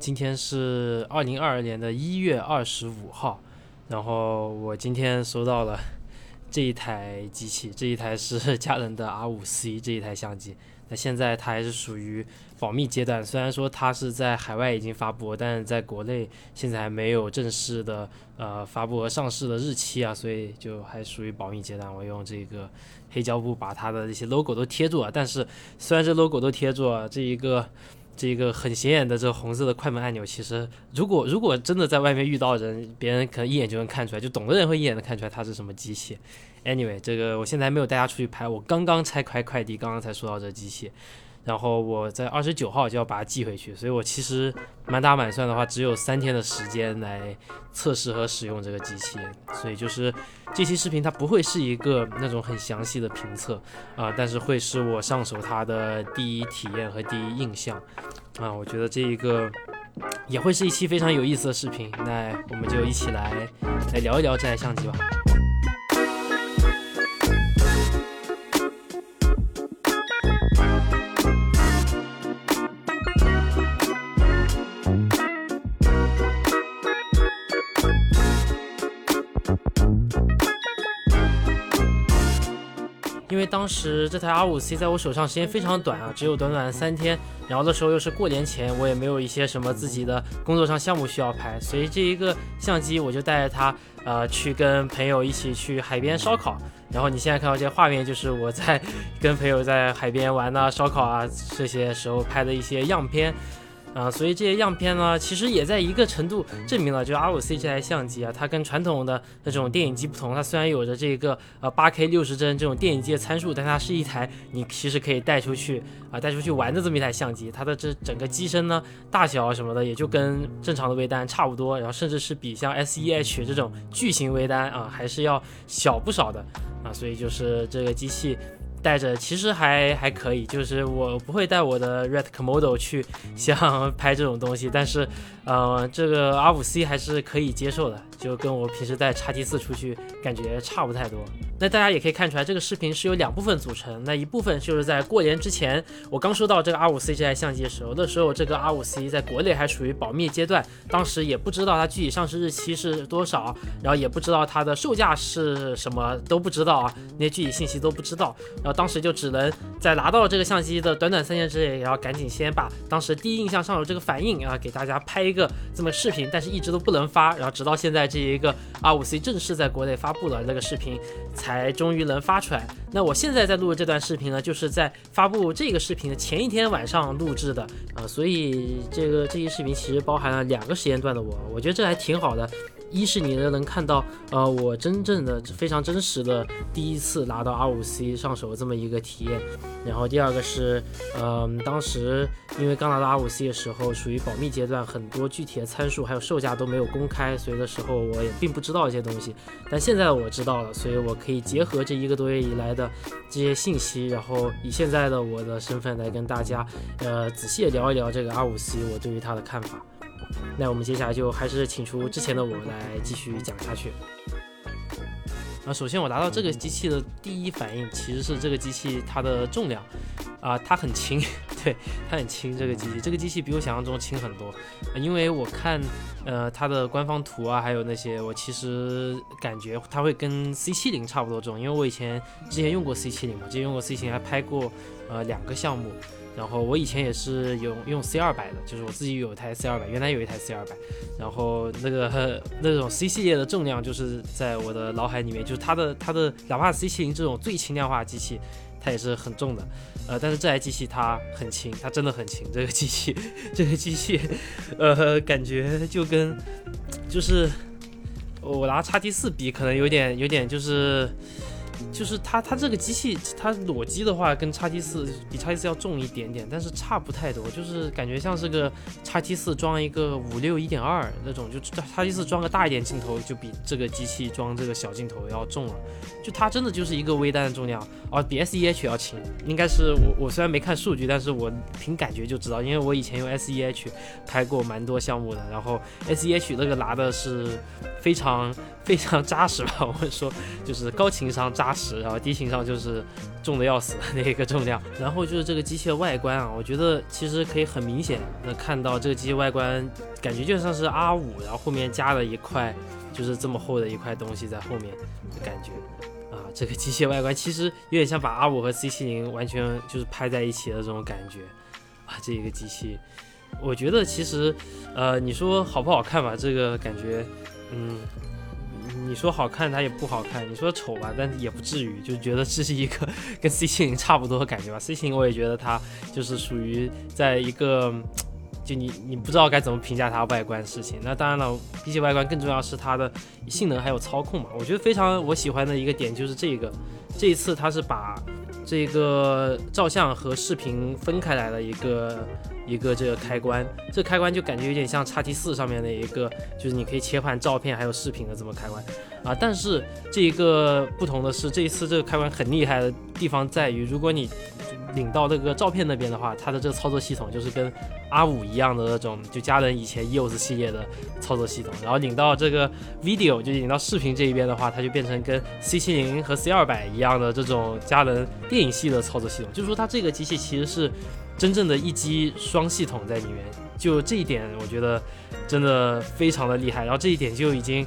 今天是二零二二年的一月二十五号，然后我今天收到了 这一台机器，这一台是佳能的 R 五 C 这一台相机。那现在它还是属于保密阶段，虽然说它是在海外已经发布，但是在国内现在还没有正式的呃发布和上市的日期啊，所以就还属于保密阶段。我用这个黑胶布把它的这些 logo 都贴住了，但是虽然这 logo 都贴住了，这一个。这个很显眼的这个红色的快门按钮，其实如果如果真的在外面遇到人，别人可能一眼就能看出来，就懂的人会一眼能看出来它是什么机器。Anyway，这个我现在还没有带它出去拍，我刚刚拆开快递，刚刚才收到这机器。然后我在二十九号就要把它寄回去，所以我其实满打满算的话，只有三天的时间来测试和使用这个机器。所以就是这期视频它不会是一个那种很详细的评测啊，但是会是我上手它的第一体验和第一印象啊。我觉得这一个也会是一期非常有意思的视频。那我们就一起来来聊一聊这台相机吧。当时这台 R5C 在我手上时间非常短啊，只有短短的三天，然后的时候又是过年前，我也没有一些什么自己的工作上项目需要拍，所以这一个相机我就带着它，呃，去跟朋友一起去海边烧烤。然后你现在看到这些画面，就是我在跟朋友在海边玩啊、烧烤啊这些时候拍的一些样片。啊，所以这些样片呢，其实也在一个程度证明了，就 R5C 这台相机啊，它跟传统的那种电影机不同，它虽然有着这个呃 8K 六十帧这种电影机的参数，但它是一台你其实可以带出去啊带出去玩的这么一台相机。它的这整个机身呢，大小什么的也就跟正常的微单差不多，然后甚至是比像 S1H 这种巨型微单啊还是要小不少的啊，所以就是这个机器。带着其实还还可以，就是我不会带我的 Red Komodo 去像 拍这种东西，但是，呃，这个 R5C 还是可以接受的，就跟我平时带 x T 四出去感觉差不太多。那大家也可以看出来，这个视频是由两部分组成。那一部分就是在过年之前，我刚收到这个 R5C 这台相机的时候，那时候这个 R5C 在国内还属于保密阶段，当时也不知道它具体上市日期是多少，然后也不知道它的售价是什么，都不知道啊，那些具体信息都不知道。然后当时就只能在拿到这个相机的短短三天之内，然后赶紧先把当时第一印象上手这个反应啊，给大家拍一个这么视频，但是一直都不能发。然后直到现在这一个 R5C 正式在国内发布了那个视频才。终于能发出来。那我现在在录的这段视频呢，就是在发布这个视频的前一天晚上录制的啊，所以这个这期视频其实包含了两个时间段的我，我觉得这还挺好的。一是你能看到，呃，我真正的非常真实的第一次拿到 R5C 上手这么一个体验，然后第二个是，嗯，当时因为刚拿到 R5C 的时候属于保密阶段，很多具体的参数还有售价都没有公开，所以的时候我也并不知道一些东西，但现在我知道了，所以我可以结合这一个多月以来的这些信息，然后以现在的我的身份来跟大家，呃，仔细聊一聊这个 R5C 我对于它的看法。那我们接下来就还是请出之前的我来继续讲下去。啊，首先我拿到这个机器的第一反应其实是这个机器它的重量，啊，它很轻，对，它很轻。这个机器，这个机器比我想象中轻很多。因为我看，呃，它的官方图啊，还有那些，我其实感觉它会跟 C 七零差不多重，因为我以前之前用过 C 七零嘛，之前用过 C 七零，还拍过呃两个项目。然后我以前也是有用 C 二百的，就是我自己有一台 C 二百，原来有一台 C 二百，然后那个那种 C 系列的重量就是在我的脑海里面，就是它的它的哪怕 C 七零这种最轻量化机器，它也是很重的，呃，但是这台机器它很轻，它真的很轻，这个机器 这个机器，呃，感觉就跟就是我拿叉 T 四比，可能有点有点就是。就是它，它这个机器，它裸机的话，跟叉 T 四比叉 T 四要重一点点，但是差不太多，就是感觉像是个叉 T 四装一个五六一点二那种，就叉 T 四装个大一点镜头，就比这个机器装这个小镜头要重了。就它真的就是一个微单的重量，哦，比 S E H 要轻，应该是我我虽然没看数据，但是我凭感觉就知道，因为我以前用 S E H 拍过蛮多项目的，然后 S E H 那个拿的是非常非常扎实吧，我说就是高情商扎。八十，然后低情商就是重的要死的那个重量。然后就是这个机器的外观啊，我觉得其实可以很明显的看到这个机器外观，感觉就像是 R 五，然后后面加了一块就是这么厚的一块东西在后面的感觉啊。这个机械外观其实有点像把 R 五和 C 七零完全就是拍在一起的这种感觉啊。这一个机器，我觉得其实呃，你说好不好看吧？这个感觉，嗯。你说好看，它也不好看；你说丑吧，但也不至于，就觉得这是一个跟 C 七零差不多的感觉吧。C 七零我也觉得它就是属于在一个，就你你不知道该怎么评价它外观事情。那当然了，比起外观更重要是它的性能还有操控嘛。我觉得非常我喜欢的一个点就是这个，这一次它是把这个照相和视频分开来了一个。一个这个开关，这开关就感觉有点像叉 T 四上面的一个，就是你可以切换照片还有视频的这么开关啊。但是这一个不同的是，这一次这个开关很厉害的地方在于，如果你领到这个照片那边的话，它的这个操作系统就是跟 R 五一样的那种，就佳能以前 EOS 系列的操作系统。然后领到这个 video 就领到视频这一边的话，它就变成跟 C 七零和 C 二百一样的这种佳能电影系的操作系统。就是说它这个机器其实是。真正的一机双系统在里面，就这一点，我觉得真的非常的厉害。然后这一点就已经。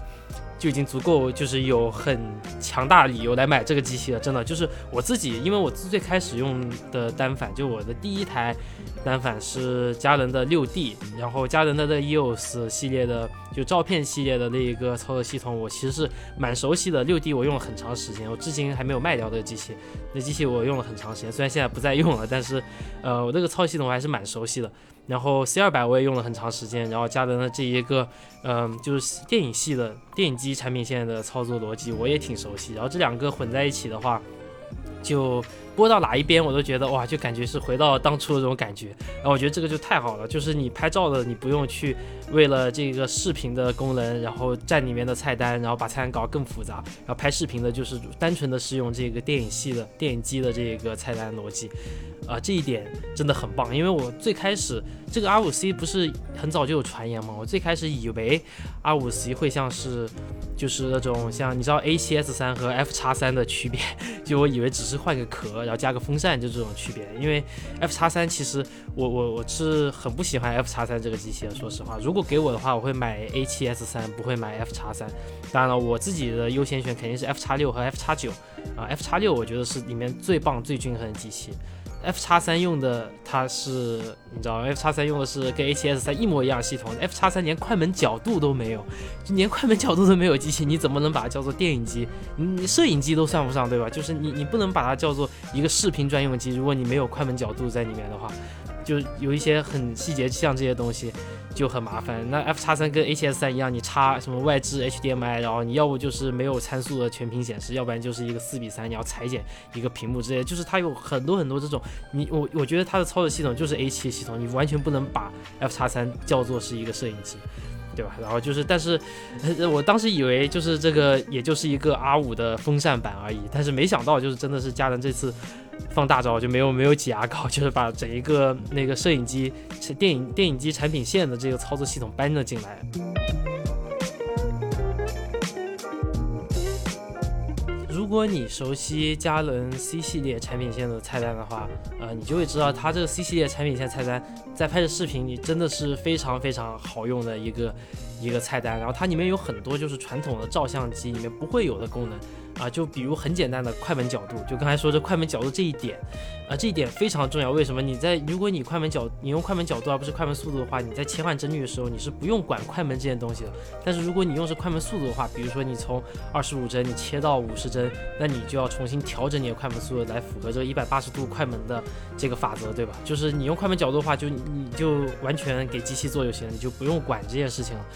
就已经足够，就是有很强大理由来买这个机器了。真的，就是我自己，因为我最开始用的单反，就我的第一台单反是佳能的六 D，然后佳能的 EOS 系列的，就照片系列的那一个操作系统，我其实是蛮熟悉的。六 D 我用了很长时间，我至今还没有卖掉的机器。那机器我用了很长时间，虽然现在不再用了，但是，呃，我这个操作系统还是蛮熟悉的。然后 C 二百我也用了很长时间，然后佳能的这一个，嗯，就是电影系的电影机产品线的操作逻辑我也挺熟悉。然后这两个混在一起的话，就播到哪一边我都觉得哇，就感觉是回到当初的这种感觉。然后我觉得这个就太好了，就是你拍照的你不用去为了这个视频的功能，然后占里面的菜单，然后把菜单搞更复杂。然后拍视频的就是单纯的是用这个电影系的电影机的这个菜单逻辑。啊，这一点真的很棒，因为我最开始这个 R5C 不是很早就有传言吗？我最开始以为 R5C 会像是就是那种像你知道 A7S3 和 F 叉三的区别，就我以为只是换个壳，然后加个风扇就这种区别。因为 F 叉三其实我我我是很不喜欢 F 叉三这个机器的，说实话，如果给我的话，我会买 A7S 三不会买 F 叉三。当然了，我自己的优先选肯定是 F 叉六和 F 叉九啊，F 叉六我觉得是里面最棒最均衡的机器。F 叉三用的它是，你知道吗，F 叉三用的是跟 A7S 三一模一样系统，F 叉三连快门角度都没有，就连快门角度都没有机器，你怎么能把它叫做电影机？你摄影机都算不上，对吧？就是你你不能把它叫做一个视频专用机，如果你没有快门角度在里面的话。就有一些很细节，像这些东西就很麻烦。那 F 叉三跟 A7S 三一样，你插什么外置 HDMI，然后你要不就是没有参数的全屏显示，要不然就是一个四比三，你要裁剪一个屏幕之类。就是它有很多很多这种，你我我觉得它的操作系统就是 A7 系统，你完全不能把 F 叉三叫做是一个摄影机。对吧？然后就是，但是 我当时以为就是这个，也就是一个 R 五的风扇版而已。但是没想到，就是真的是佳能这次放大招，就没有没有挤牙膏，就是把整一个那个摄影机、电影电影机产品线的这个操作系统搬了进来。如果你熟悉佳能 C 系列产品线的菜单的话，呃，你就会知道它这个 C 系列产品线菜单在拍摄视频里真的是非常非常好用的一个一个菜单。然后它里面有很多就是传统的照相机里面不会有的功能。啊，就比如很简单的快门角度，就刚才说这快门角度这一点，啊，这一点非常重要。为什么？你在如果你快门角，你用快门角度而不是快门速度的话，你在切换帧率的时候，你是不用管快门这件东西的。但是如果你用是快门速度的话，比如说你从二十五帧你切到五十帧，那你就要重新调整你的快门速度来符合这个一百八十度快门的这个法则，对吧？就是你用快门角度的话，就你就完全给机器做就行了，你就不用管这件事情了。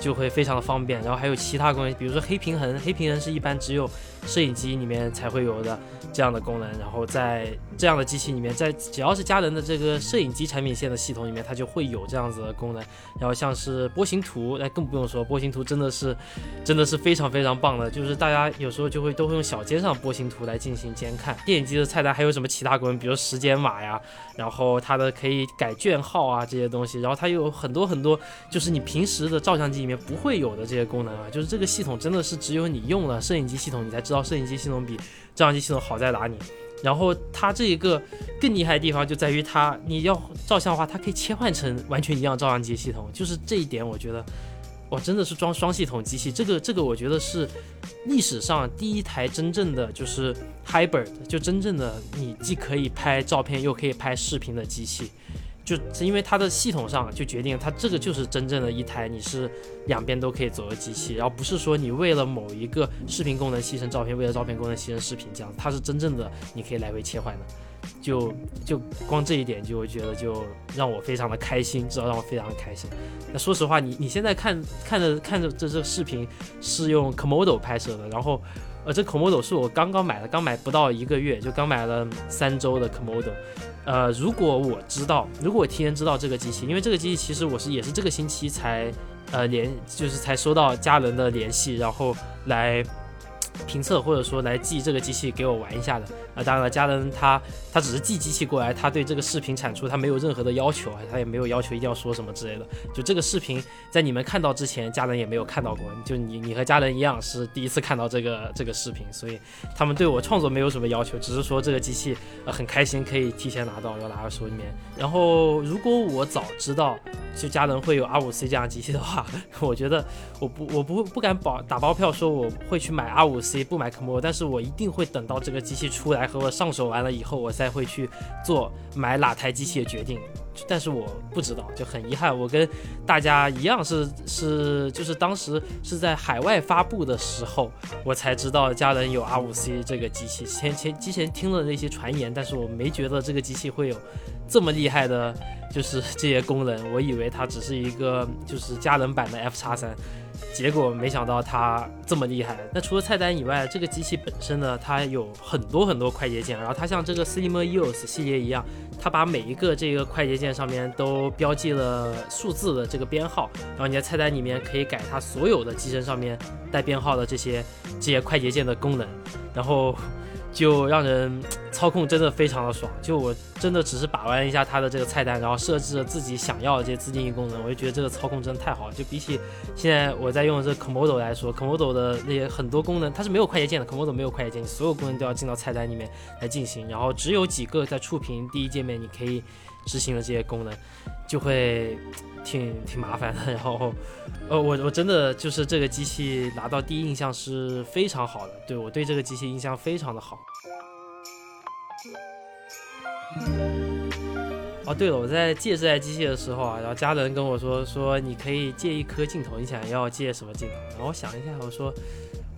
就会非常的方便，然后还有其他功能，比如说黑平衡，黑平衡是一般只有摄影机里面才会有的这样的功能，然后在这样的机器里面，在只要是佳能的这个摄影机产品线的系统里面，它就会有这样子的功能。然后像是波形图，那更不用说，波形图真的是真的是非常非常棒的，就是大家有时候就会都会用小小街上波形图来进行监看。电影机的菜单还有什么其他功能，比如时间码呀，然后它的可以改卷号啊这些东西，然后它有很多很多，就是你平时的照相机里面不会有的这些功能啊，就是这个系统真的是只有你用了摄影机系统，你才知道摄影机系统比照相机系统好在哪里。然后它这一个更厉害的地方就在于它，你要照相的话，它可以切换成完全一样照相机系统，就是这一点我觉得。哇，真的是装双系统机器，这个这个我觉得是历史上第一台真正的就是 hybrid，就真正的你既可以拍照片又可以拍视频的机器，就是因为它的系统上就决定它这个就是真正的一台你是两边都可以走的机器，然后不是说你为了某一个视频功能牺牲照片，为了照片功能牺牲视频这样，它是真正的你可以来回切换的。就就光这一点，就觉得就让我非常的开心，至少让我非常的开心。那说实话，你你现在看看着看着这这视频是用 Komodo 拍摄的，然后呃，这 Comodo 是我刚刚买的，刚买不到一个月，就刚买了三周的 Comodo。呃，如果我知道，如果我提前知道这个机器，因为这个机器其实我是也是这个星期才呃联，就是才收到家人的联系，然后来。评测或者说来寄这个机器给我玩一下的啊，当然了，家人他他只是寄机器过来，他对这个视频产出他没有任何的要求啊，他也没有要求一定要说什么之类的。就这个视频在你们看到之前，家人也没有看到过，就你你和家人一样是第一次看到这个这个视频，所以他们对我创作没有什么要求，只是说这个机器呃很开心可以提前拿到，要拿到手里面。然后如果我早知道就家人会有 R 五 C 这样机器的话，我觉得我不我不不敢保打包票说我会去买 R 五 C。不买 Komodo，但是我一定会等到这个机器出来和我上手完了以后，我才会去做买哪台机器的决定。但是我不知道，就很遗憾，我跟大家一样是是，就是当时是在海外发布的时候，我才知道家人有 R5C 这个机器。前前之前听了那些传言，但是我没觉得这个机器会有这么厉害的，就是这些功能。我以为它只是一个就是家人版的 F 叉三。结果没想到它这么厉害。那除了菜单以外，这个机器本身呢，它有很多很多快捷键。然后它像这个 Cinema EOS 系列一样，它把每一个这个快捷键上面都标记了数字的这个编号。然后你在菜单里面可以改它所有的机身上面带编号的这些这些快捷键的功能。然后。就让人操控真的非常的爽，就我真的只是把玩一下它的这个菜单，然后设置了自己想要的这些自定义功能，我就觉得这个操控真的太好了。就比起现在我在用的这 Komodo 来说，Komodo 的那些很多功能它是没有快捷键的，Komodo 没有快捷键，你所有功能都要进到菜单里面来进行，然后只有几个在触屏第一界面你可以执行的这些功能，就会。挺挺麻烦的，然后，呃，我我真的就是这个机器拿到第一印象是非常好的，对我对这个机器印象非常的好。哦，对了，我在借这台机器的时候啊，然后家人跟我说说你可以借一颗镜头，你想要借什么镜头？然后我想一下，我说。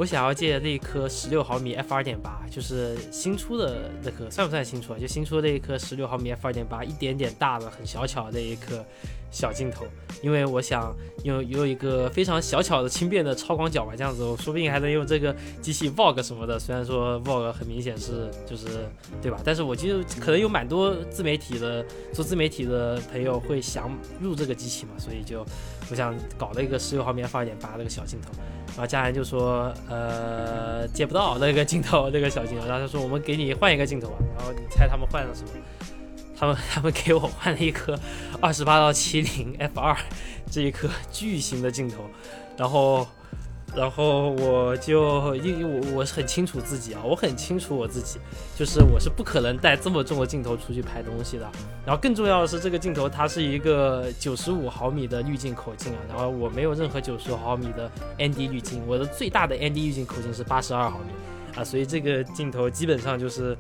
我想要借那一颗十六毫米 f 二点八，就是新出的那颗，算不算新出啊？就新出的那一颗十六毫米 f 二点八，一点点大的，很小巧的那一颗小镜头。因为我想用有一个非常小巧的轻便的超广角嘛，这样子我说不定还能用这个机器 vlog 什么的。虽然说 vlog 很明显是就是对吧？但是我觉得可能有蛮多自媒体的做自媒体的朋友会想入这个机器嘛，所以就我想搞了一个十六毫米 f 二点八那个小镜头。然后家人就说，呃，借不到那个镜头，那个小镜头。然后他说，我们给你换一个镜头吧。然后你猜他们换了什么？他们 他们给我换了一颗二十八到七零 f 二这一颗巨型的镜头，然后。然后我就因为我我是很清楚自己啊，我很清楚我自己，就是我是不可能带这么重的镜头出去拍东西的。然后更重要的是，这个镜头它是一个九十五毫米的滤镜口径啊，然后我没有任何九十毫米的 ND 滤镜，我的最大的 ND 滤镜口径是八十二毫米啊，所以这个镜头基本上就是，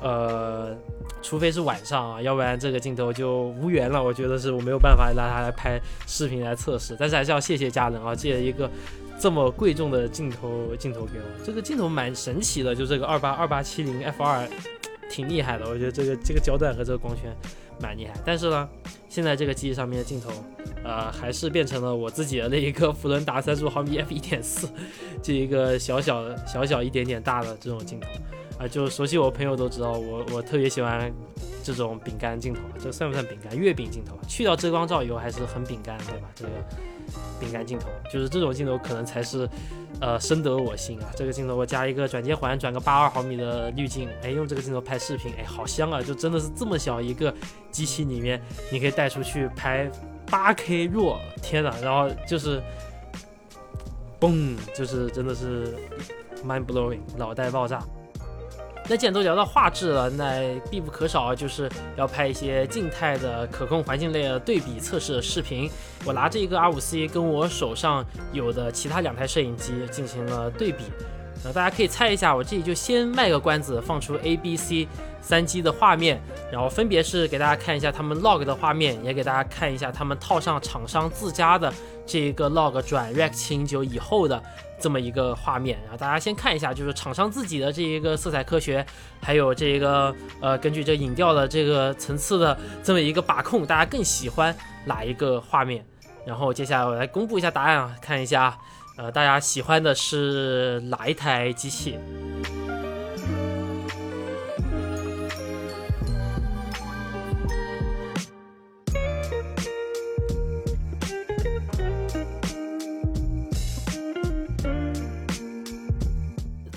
呃，除非是晚上啊，要不然这个镜头就无缘了。我觉得是我没有办法拿它来拍视频来测试，但是还是要谢谢家人啊，借了一个。这么贵重的镜头镜头给我，这个镜头蛮神奇的，就这个二八二八七零 f 二，挺厉害的。我觉得这个这个焦段和这个光圈蛮厉害。但是呢，现在这个机器上面的镜头，呃，还是变成了我自己的那一个福伦达三十五毫米 f 一点四，这一个小小的小小一点点大的这种镜头。啊，就熟悉我朋友都知道，我我特别喜欢这种饼干镜头，这算不算饼干？月饼镜头，去掉遮光罩以后还是很饼干，对吧？这个饼干镜头，就是这种镜头可能才是，呃，深得我心啊。这个镜头我加一个转接环，转个八二毫米的滤镜，哎，用这个镜头拍视频，哎，好香啊！就真的是这么小一个机器里面，你可以带出去拍八 K 弱，天呐，然后就是，嘣，就是真的是 mind blowing，脑袋爆炸。那既然都聊到画质了，那必不可少就是要拍一些静态的可控环境类的对比测试的视频。我拿这一个 R5C 跟我手上有的其他两台摄影机进行了对比。那大家可以猜一下，我这里就先卖个关子，放出 A、B、C 三机的画面，然后分别是给大家看一下他们 log 的画面，也给大家看一下他们套上厂商自家的这一个 log 转 Rec 709以后的这么一个画面。然后大家先看一下，就是厂商自己的这一个色彩科学，还有这个呃根据这影调的这个层次的这么一个把控，大家更喜欢哪一个画面？然后接下来我来公布一下答案啊，看一下。呃，大家喜欢的是哪一台机器？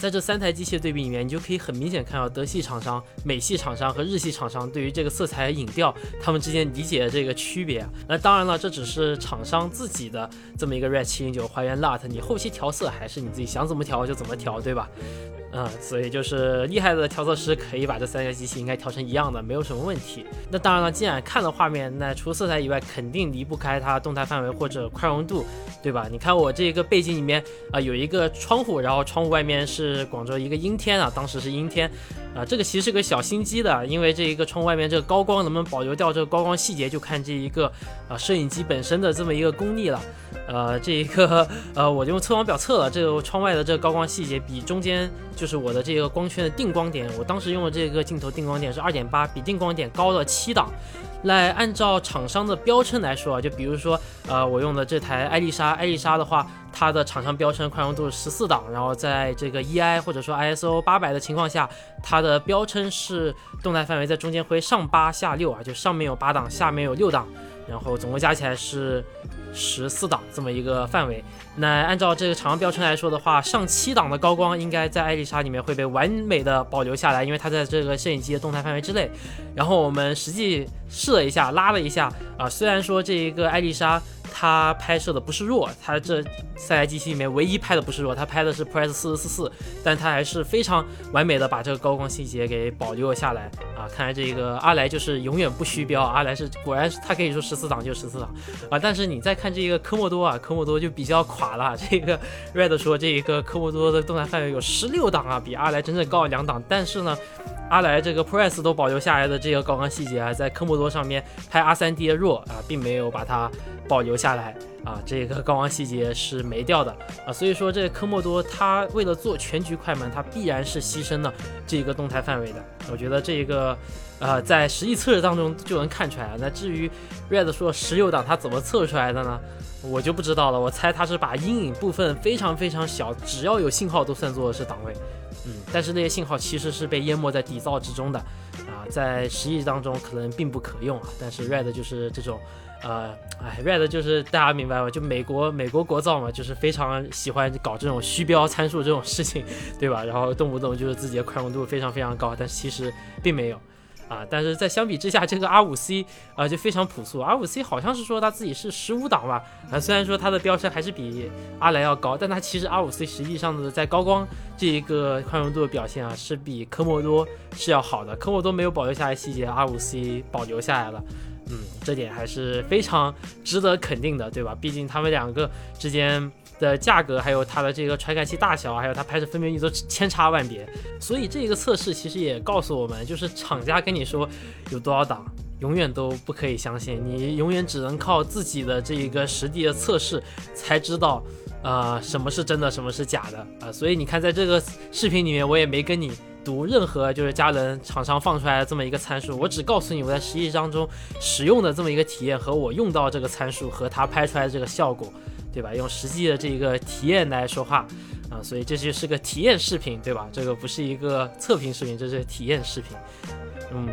在这三台机器的对比里面，你就可以很明显看到德系厂商、美系厂商和日系厂商对于这个色彩影调，他们之间理解的这个区别。那当然了，这只是厂商自己的这么一个 Red 709还原 LUT，你后期调色还是你自己想怎么调就怎么调，对吧？嗯，所以就是厉害的调色师可以把这三个机器应该调成一样的，没有什么问题。那当然了，既然看了画面，那除色彩以外，肯定离不开它动态范围或者宽容度，对吧？你看我这个背景里面啊，有一个窗户，然后窗户外面是广州一个阴天啊，当时是阴天。啊，这个其实是个小心机的，因为这一个窗外面这个高光能不能保留掉这个高光细节，就看这一个啊摄影机本身的这么一个功力了。呃，这一个呃，我用测光表测了这个窗外的这个高光细节，比中间就是我的这个光圈的定光点，我当时用的这个镜头定光点是二点八，比定光点高了七档。来按照厂商的标称来说啊，就比如说，呃，我用的这台艾丽莎，艾丽莎的话，它的厂商标称宽容度是十四档，然后在这个 EI 或者说 ISO 八百的情况下，它的标称是动态范围在中间会上八下六啊，就上面有八档，下面有六档。然后总共加起来是十四档这么一个范围。那按照这个厂商标称来说的话，上七档的高光应该在艾丽莎里面会被完美的保留下来，因为它在这个摄影机的动态范围之内。然后我们实际试了一下，拉了一下啊，虽然说这一个艾丽莎。它拍摄的不是弱，它这三台机器里面唯一拍的不是弱，它拍的是 ProRes 四四四，但它还是非常完美的把这个高光细节给保留了下来啊！看来这个阿莱就是永远不虚标，阿莱是果然是它可以说十四档就十四档啊！但是你再看这个科莫多啊，科莫多就比较垮了。这个 Red 说这一个科莫多的动态范围有十六档啊，比阿莱整整高了两档，但是呢。阿莱这个 ProRes 都保留下来的这个高光细节啊，在科莫多上面拍 R3D 的弱啊，并没有把它保留下来啊，这个高光细节是没掉的啊，所以说这科莫多它为了做全局快门，它必然是牺牲了这个动态范围的。我觉得这个呃在实际测试当中就能看出来啊。那至于 Red 说十六档它怎么测出来的呢？我就不知道了。我猜它是把阴影部分非常非常小，只要有信号都算作是档位。嗯，但是那些信号其实是被淹没在底噪之中的，啊，在实际当中可能并不可用啊。但是 Red 就是这种，呃，哎，Red 就是大家明白吗？就美国美国国造嘛，就是非常喜欢搞这种虚标参数这种事情，对吧？然后动不动就是自己的宽容度非常非常高，但其实并没有。啊，但是在相比之下，这个 R5C 啊就非常朴素。R5C 好像是说它自己是十五档吧，啊，虽然说它的标称还是比阿莱要高，但它其实 R5C 实际上的在高光这一个宽容度的表现啊，是比科莫多是要好的。科莫多没有保留下来细节，R5C 保留下来了，嗯，这点还是非常值得肯定的，对吧？毕竟他们两个之间。的价格，还有它的这个传感器大小，还有它拍摄分辨率都千差万别，所以这个测试其实也告诉我们，就是厂家跟你说有多少档，永远都不可以相信，你永远只能靠自己的这一个实地的测试才知道，呃，什么是真的，什么是假的啊。所以你看，在这个视频里面，我也没跟你读任何就是佳能厂商放出来的这么一个参数，我只告诉你我在实际当中使用的这么一个体验和我用到这个参数和它拍出来的这个效果。对吧？用实际的这个体验来说话，啊，所以这就是个体验视频，对吧？这个不是一个测评视频，这是体验视频。嗯，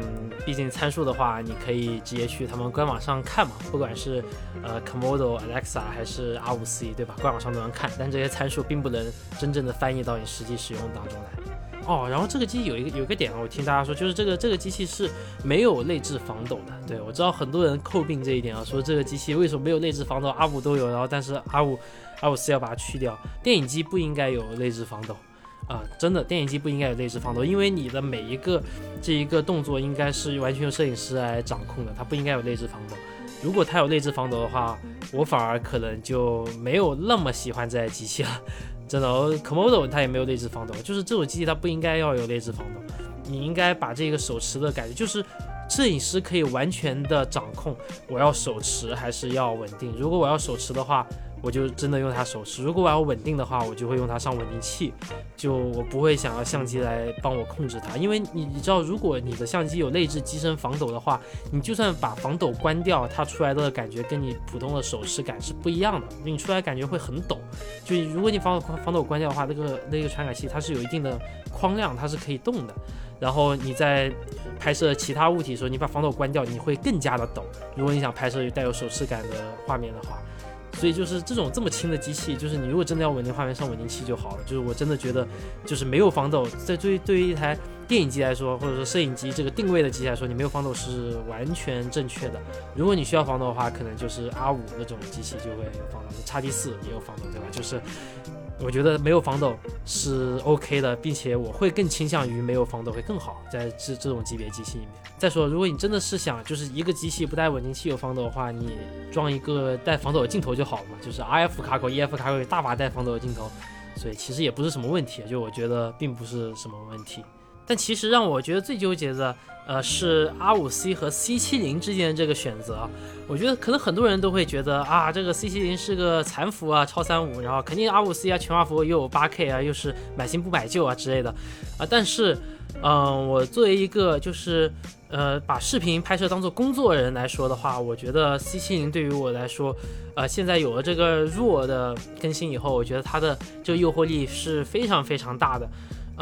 毕竟参数的话，你可以直接去他们官网上看嘛，不管是呃 Comodo、Alexa 还是 R5C，对吧？官网上都能看，但这些参数并不能真正的翻译到你实际使用当中来。哦，然后这个机器有一个有一个点啊，我听大家说，就是这个这个机器是没有内置防抖的。对我知道很多人诟病这一点啊，说这个机器为什么没有内置防抖？R 五都有，然后但是 R 五 R 五四要把它去掉。电影机不应该有内置防抖啊，真的，电影机不应该有内置防抖，因为你的每一个这一个动作应该是完全由摄影师来掌控的，它不应该有内置防抖。如果它有内置防抖的话，我反而可能就没有那么喜欢这台机器了。真的，Comodo 它也没有内置防抖，就是这种机器它不应该要有内置防抖，你应该把这个手持的感觉，就是摄影师可以完全的掌控我要手持还是要稳定。如果我要手持的话。我就真的用它手持，如果我要稳定的话，我就会用它上稳定器，就我不会想要相机来帮我控制它，因为你你知道，如果你的相机有内置机身防抖的话，你就算把防抖关掉，它出来的感觉跟你普通的手持感是不一样的，你出来感觉会很抖。就如果你防防抖关掉的话，那个那个传感器它是有一定的框量，它是可以动的。然后你在拍摄其他物体的时候，你把防抖关掉，你会更加的抖。如果你想拍摄带有手持感的画面的话。所以就是这种这么轻的机器，就是你如果真的要稳定画面，上稳定器就好了。就是我真的觉得，就是没有防抖，在对于对于一台电影机来说，或者说摄影机这个定位的机器来说，你没有防抖是完全正确的。如果你需要防抖的话，可能就是 R 五那种机器就会有防抖，叉 D 四也有防抖，对吧？就是。我觉得没有防抖是 OK 的，并且我会更倾向于没有防抖会更好，在这这种级别机器里面。再说，如果你真的是想就是一个机器不带稳定器有防抖的话，你装一个带防抖的镜头就好了嘛，就是 RF 卡口、EF 卡口大把带防抖的镜头，所以其实也不是什么问题，就我觉得并不是什么问题。但其实让我觉得最纠结的，呃，是 R5C 和 C70 之间的这个选择。我觉得可能很多人都会觉得啊，这个 C70 是个残幅啊，超三五，然后肯定 R5C 啊，全画幅又有八 K 啊，又是买新不买旧啊之类的啊。但是，嗯，我作为一个就是呃把视频拍摄当做工作人来说的话，我觉得 C70 对于我来说，呃，现在有了这个弱的更新以后，我觉得它的这个诱惑力是非常非常大的。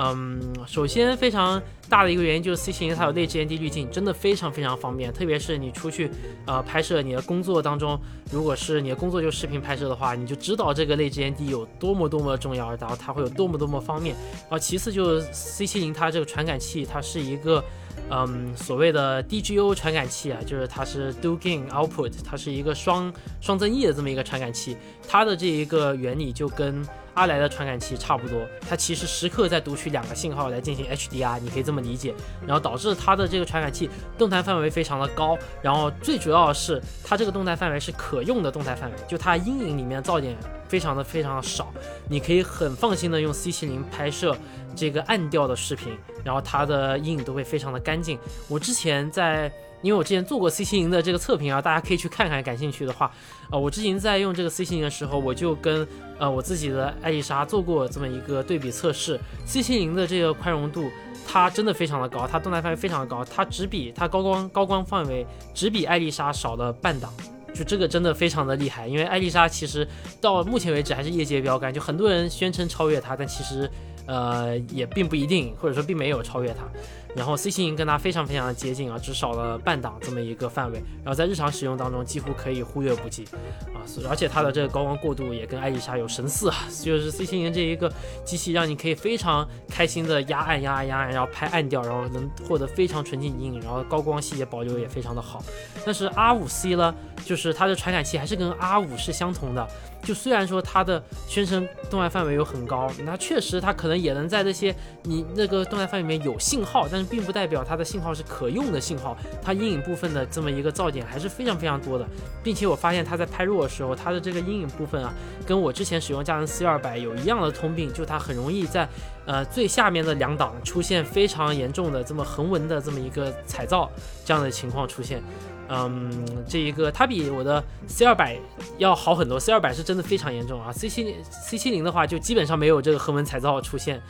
嗯，首先非常大的一个原因就是 C 型它有内置 ND 滤镜，真的非常非常方便。特别是你出去呃拍摄你的工作当中，如果是你的工作就视频拍摄的话，你就知道这个内置 ND 有多么多么重要，然后它会有多么多么方便。然后其次就是 C 型它这个传感器，它是一个嗯所谓的 DGO 传感器啊，就是它是 Dual Gain Output，它是一个双双增益的这么一个传感器，它的这一个原理就跟。阿莱的传感器差不多，它其实时刻在读取两个信号来进行 HDR，你可以这么理解，然后导致它的这个传感器动态范围非常的高，然后最主要的是它这个动态范围是可用的动态范围，就它阴影里面噪点非常的非常的少，你可以很放心的用 C70 拍摄这个暗调的视频，然后它的阴影都会非常的干净。我之前在。因为我之前做过 C 七零的这个测评啊，大家可以去看看，感兴趣的话，呃，我之前在用这个 C 七零的时候，我就跟呃我自己的艾丽莎做过这么一个对比测试。C 七零的这个宽容度，它真的非常的高，它动态范围非常的高，它只比它高光高光范围只比艾丽莎少了半档，就这个真的非常的厉害。因为艾丽莎其实到目前为止还是业界标杆，就很多人宣称超越它，但其实呃也并不一定，或者说并没有超越它。然后 C 型跟它非常非常的接近啊，只少了半档这么一个范围，然后在日常使用当中几乎可以忽略不计啊，而且它的这个高光过渡也跟艾丽莎有神似啊，就是 C 型这一个机器让你可以非常开心的压暗压暗压暗，然后拍暗调，然后能获得非常纯净阴影，然后高光细节保留也非常的好。但是 R5C 呢，就是它的传感器还是跟 R5 是相同的。就虽然说它的宣称动态范围有很高，那确实它可能也能在那些你那个动态范围里面有信号，但是并不代表它的信号是可用的信号。它阴影部分的这么一个噪点还是非常非常多的，并且我发现它在拍弱的时候，它的这个阴影部分啊，跟我之前使用佳能 C 二百有一样的通病，就它很容易在呃最下面的两档出现非常严重的这么横纹的这么一个彩噪这样的情况出现。嗯，这一个它比我的 C 二百要好很多，C 二百是真的非常严重啊，C 七零 C 七零的话就基本上没有这个横纹彩噪出现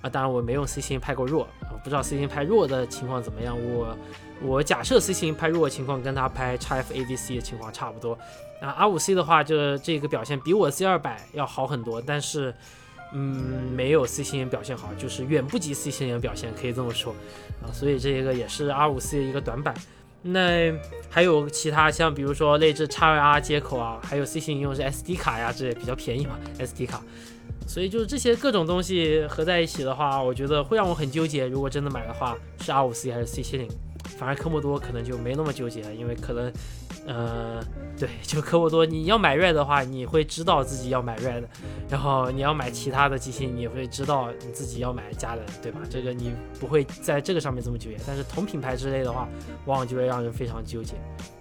啊。当然我没用 C 七零拍过弱，我不知道 C 七零拍弱的情况怎么样。我我假设 C 七零拍弱的情况跟它拍 x F A V C 的情况差不多。啊，R 五 C 的话就这个表现比我 C 二百要好很多，但是嗯，没有 C 星表现好，就是远不及 C 星表现，可以这么说啊。所以这个也是 R 五 C 的一个短板。那还有其他像比如说内置 x 2 R 接口啊，还有 C 型应用是 SD 卡呀，这也比较便宜嘛，SD 卡。所以就是这些各种东西合在一起的话，我觉得会让我很纠结。如果真的买的话，是 R 五 C 还是 C 七零？反而科莫多可能就没那么纠结了，因为可能，呃，对，就科沃多你要买 Red 的话，你会知道自己要买 Red，然后你要买其他的机器，你会知道你自己要买加的，对吧？这个你不会在这个上面这么纠结。但是同品牌之类的话，往往就会让人非常纠结。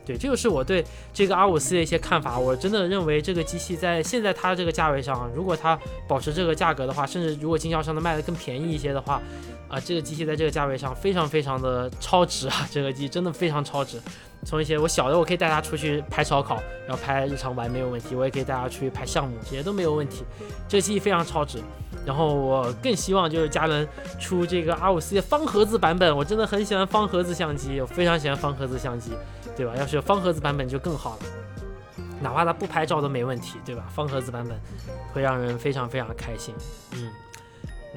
对，这就是我对这个 R 五 C 的一些看法。我真的认为这个机器在现在它这个价位上，如果它保持这个价格的话，甚至如果经销商能卖的更便宜一些的话。啊，这个机器在这个价位上非常非常的超值啊！这个机真的非常超值。从一些我小的，我可以带他出去拍烧烤，然后拍日常玩没有问题。我也可以带他出去拍项目，这些都没有问题。这个机器非常超值。然后我更希望就是佳能出这个 R5C 的方盒子版本。我真的很喜欢方盒子相机，我非常喜欢方盒子相机，对吧？要是有方盒子版本就更好了，哪怕它不拍照都没问题，对吧？方盒子版本会让人非常非常开心。嗯。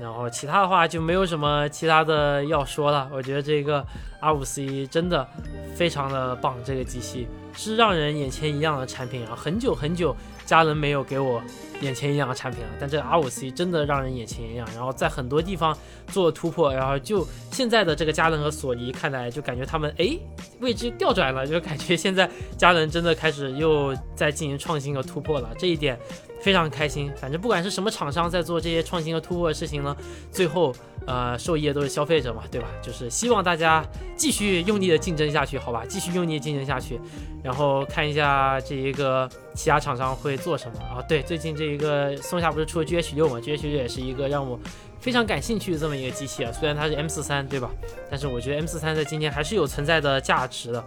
然后其他的话就没有什么其他的要说了。我觉得这个 R5C 真的非常的棒，这个机器是让人眼前一亮的产品啊！很久很久，佳能没有给我眼前一亮的产品了，但这个 R5C 真的让人眼前一亮。然后在很多地方做突破，然后就现在的这个佳能和索尼看来，就感觉他们哎位置调转了，就感觉现在佳能真的开始又在进行创新和突破了。这一点。非常开心，反正不管是什么厂商在做这些创新和突破的事情呢，最后呃受益的都是消费者嘛，对吧？就是希望大家继续用力的竞争下去，好吧？继续用力竞争下去，然后看一下这一个其他厂商会做什么啊？对，最近这一个松下不是出了 GH 六嘛？GH 六也是一个让我非常感兴趣的这么一个机器啊，虽然它是 M 四三，对吧？但是我觉得 M 四三在今天还是有存在的价值的。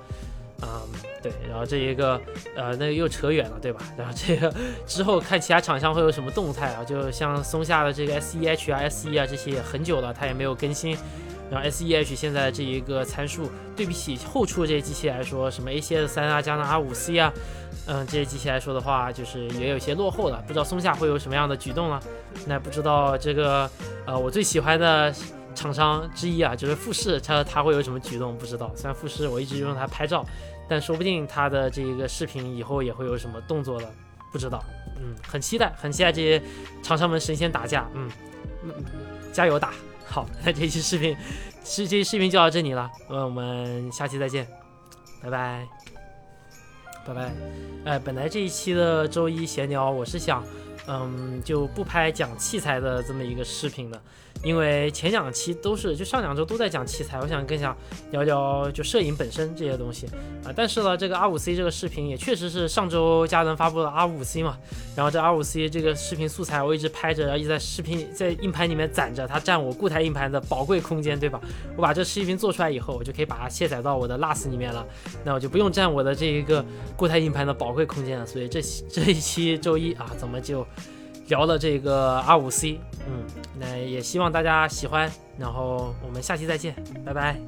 嗯，对，然后这一个，呃，那个又扯远了，对吧？然后这个之后看其他厂商会有什么动态啊？就像松下的这个 S E H 啊、S E 啊这些很久了，它也没有更新。然后 S E H 现在这一个参数，对比起后出的这些机器来说，什么 A C S 三啊、加上 R 五 C 啊，嗯，这些机器来说的话，就是也有些落后了。不知道松下会有什么样的举动呢？那不知道这个，呃，我最喜欢的厂商之一啊，就是富士，它它会有什么举动？不知道。虽然富士我一直用它拍照。但说不定他的这个视频以后也会有什么动作的，不知道。嗯，很期待，很期待这些厂商们神仙打架。嗯，加油打！好，那这期视频，这期视频就到这里了。那我们下期再见，拜拜，拜拜。哎，本来这一期的周一闲聊，我是想，嗯，就不拍讲器材的这么一个视频的。因为前两期都是，就上两周都在讲器材，我想更想聊聊就摄影本身这些东西啊。但是呢，这个 R5C 这个视频也确实是上周佳能发布了 R5C 嘛，然后这 R5C 这个视频素材我一直拍着，然后一直在视频在硬盘里面攒着，它占我固态硬盘的宝贵空间，对吧？我把这视频做出来以后，我就可以把它卸载到我的 LAS 里面了，那我就不用占我的这一个固态硬盘的宝贵空间了。所以这这一期周一啊，咱们就？聊了这个 R 五 C，嗯，那也希望大家喜欢，然后我们下期再见，拜拜。